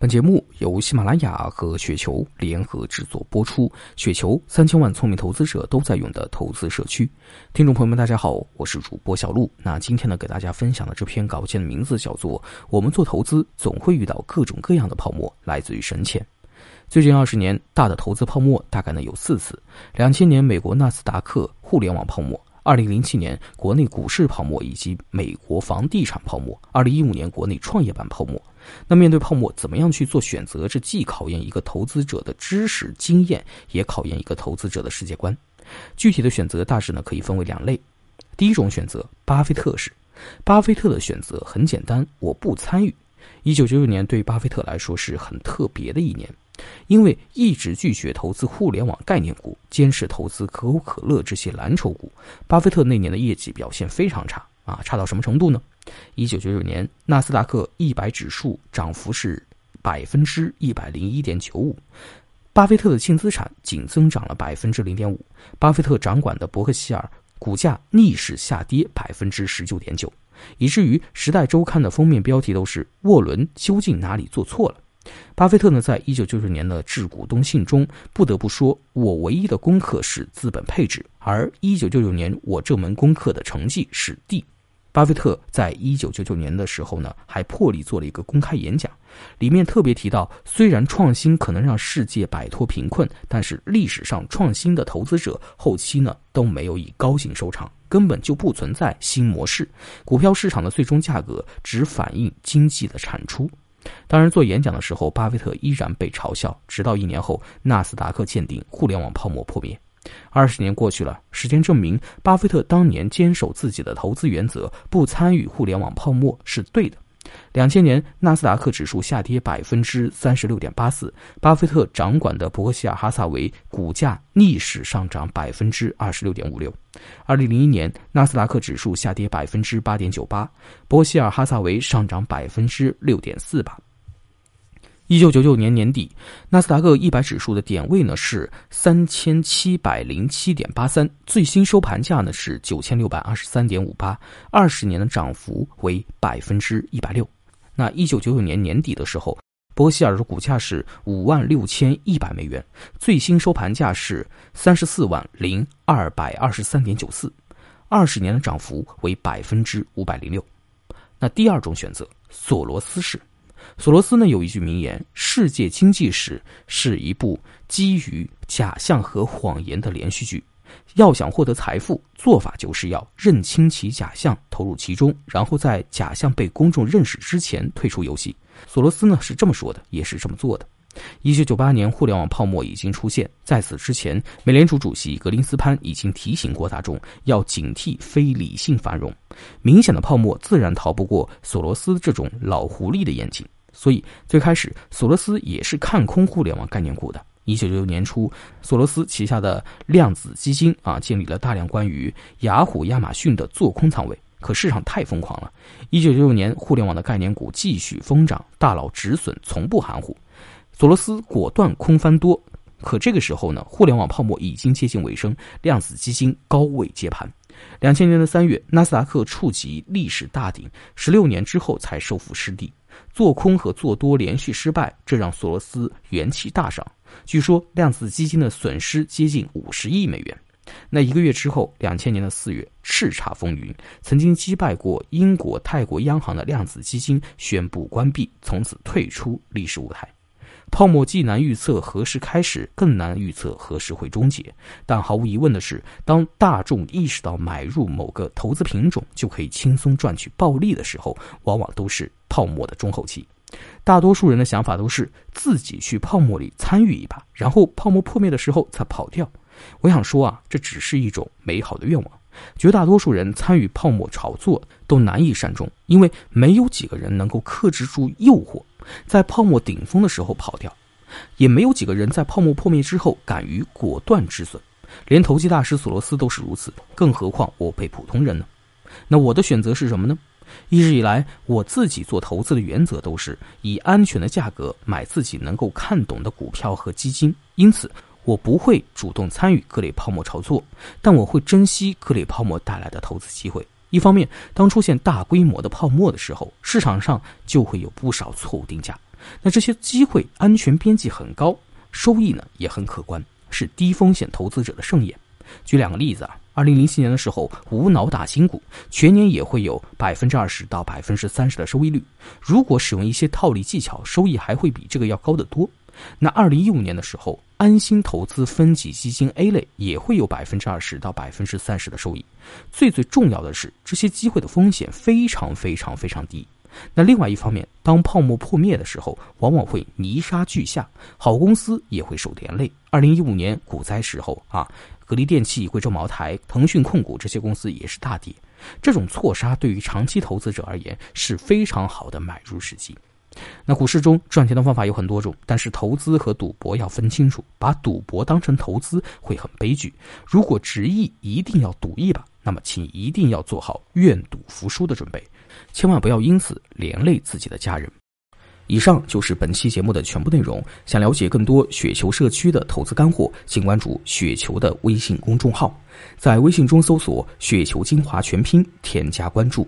本节目由喜马拉雅和雪球联合制作播出。雪球三千万聪明投资者都在用的投资社区，听众朋友们，大家好，我是主播小璐。那今天呢，给大家分享的这篇稿件的名字叫做《我们做投资总会遇到各种各样的泡沫，来自于深浅》。最近二十年，大的投资泡沫大概呢有四次：两千年美国纳斯达克互联网泡沫。二零零七年国内股市泡沫以及美国房地产泡沫，二零一五年国内创业板泡沫。那面对泡沫，怎么样去做选择？这既考验一个投资者的知识经验，也考验一个投资者的世界观。具体的选择大致呢可以分为两类。第一种选择，巴菲特式。巴菲特的选择很简单，我不参与。一九九九年对巴菲特来说是很特别的一年。因为一直拒绝投资互联网概念股，坚持投资可口可乐这些蓝筹股，巴菲特那年的业绩表现非常差啊，差到什么程度呢？一九九九年纳斯达克一百指数涨幅是百分之一百零一点九五，巴菲特的净资产仅增长了百分之零点五，巴菲特掌管的伯克希尔股价逆势下跌百分之十九点九，以至于《时代周刊》的封面标题都是“沃伦究竟哪里做错了”。巴菲特呢，在一九九九年的致股东信中，不得不说，我唯一的功课是资本配置，而一九九九年我这门功课的成绩是 D。巴菲特在一九九九年的时候呢，还破例做了一个公开演讲，里面特别提到，虽然创新可能让世界摆脱贫困，但是历史上创新的投资者后期呢都没有以高兴收场，根本就不存在新模式，股票市场的最终价格只反映经济的产出。当然，做演讲的时候，巴菲特依然被嘲笑。直到一年后，纳斯达克见顶，互联网泡沫破灭。二十年过去了，时间证明，巴菲特当年坚守自己的投资原则，不参与互联网泡沫是对的。两千年，纳斯达克指数下跌百分之三十六点八四，巴菲特掌管的伯克希尔哈萨维股价逆势上涨百分之二十六点五六。二零零一年，纳斯达克指数下跌百分之八点九八，伯克希尔哈萨维上涨百分之六点四八。一九九九年年底，纳斯达克一百指数的点位呢是三千七百零七点八三，最新收盘价呢是九千六百二十三点五八，二十年的涨幅为百分之一百六。那一九九九年年底的时候，伯希尔的股价是五万六千一百美元，最新收盘价是三十四万零二百二十三点九四，二十年的涨幅为百分之五百零六。那第二种选择，索罗斯式。索罗斯呢有一句名言：“世界经济史是一部基于假象和谎言的连续剧。要想获得财富，做法就是要认清其假象，投入其中，然后在假象被公众认识之前退出游戏。”索罗斯呢是这么说的，也是这么做的。一九九八年，互联网泡沫已经出现，在此之前，美联储主席格林斯潘已经提醒过大众要警惕非理性繁荣。明显的泡沫自然逃不过索罗斯这种老狐狸的眼睛。所以，最开始索罗斯也是看空互联网概念股的。一九九九年初，索罗斯旗下的量子基金啊，建立了大量关于雅虎、亚马逊的做空仓位。可市场太疯狂了，一九九九年互联网的概念股继续疯涨，大佬止损从不含糊。索罗斯果断空翻多。可这个时候呢，互联网泡沫已经接近尾声，量子基金高位接盘。两千年的三月，纳斯达克触及历史大顶，十六年之后才收复失地。做空和做多连续失败，这让索罗斯元气大伤。据说量子基金的损失接近五十亿美元。那一个月之后，两千年的四月，叱咤风云，曾经击败过英国、泰国央行的量子基金宣布关闭，从此退出历史舞台。泡沫既难预测何时开始，更难预测何时会终结。但毫无疑问的是，当大众意识到买入某个投资品种就可以轻松赚取暴利的时候，往往都是泡沫的中后期。大多数人的想法都是自己去泡沫里参与一把，然后泡沫破灭的时候才跑掉。我想说啊，这只是一种美好的愿望。绝大多数人参与泡沫炒作都难以善终，因为没有几个人能够克制住诱惑。在泡沫顶峰的时候跑掉，也没有几个人在泡沫破灭之后敢于果断止损，连投机大师索罗斯都是如此，更何况我辈普通人呢？那我的选择是什么呢？一直以来，我自己做投资的原则都是以安全的价格买自己能够看懂的股票和基金，因此我不会主动参与各类泡沫炒作，但我会珍惜各类泡沫带来的投资机会。一方面，当出现大规模的泡沫的时候，市场上就会有不少错误定价。那这些机会安全边际很高，收益呢也很可观，是低风险投资者的盛宴。举两个例子啊，二零零七年的时候，无脑打新股，全年也会有百分之二十到百分之三十的收益率。如果使用一些套利技巧，收益还会比这个要高得多。那二零一五年的时候，安心投资分级基金 A 类也会有百分之二十到百分之三十的收益。最最重要的是，这些机会的风险非常非常非常低。那另外一方面，当泡沫破灭的时候，往往会泥沙俱下，好公司也会受连累。二零一五年股灾时候啊，格力电器、贵州茅台、腾讯控股这些公司也是大跌。这种错杀对于长期投资者而言是非常好的买入时机。那股市中赚钱的方法有很多种，但是投资和赌博要分清楚。把赌博当成投资会很悲剧。如果执意一定要赌一把，那么请一定要做好愿赌服输的准备，千万不要因此连累自己的家人。以上就是本期节目的全部内容。想了解更多雪球社区的投资干货，请关注雪球的微信公众号，在微信中搜索“雪球精华全拼”，添加关注。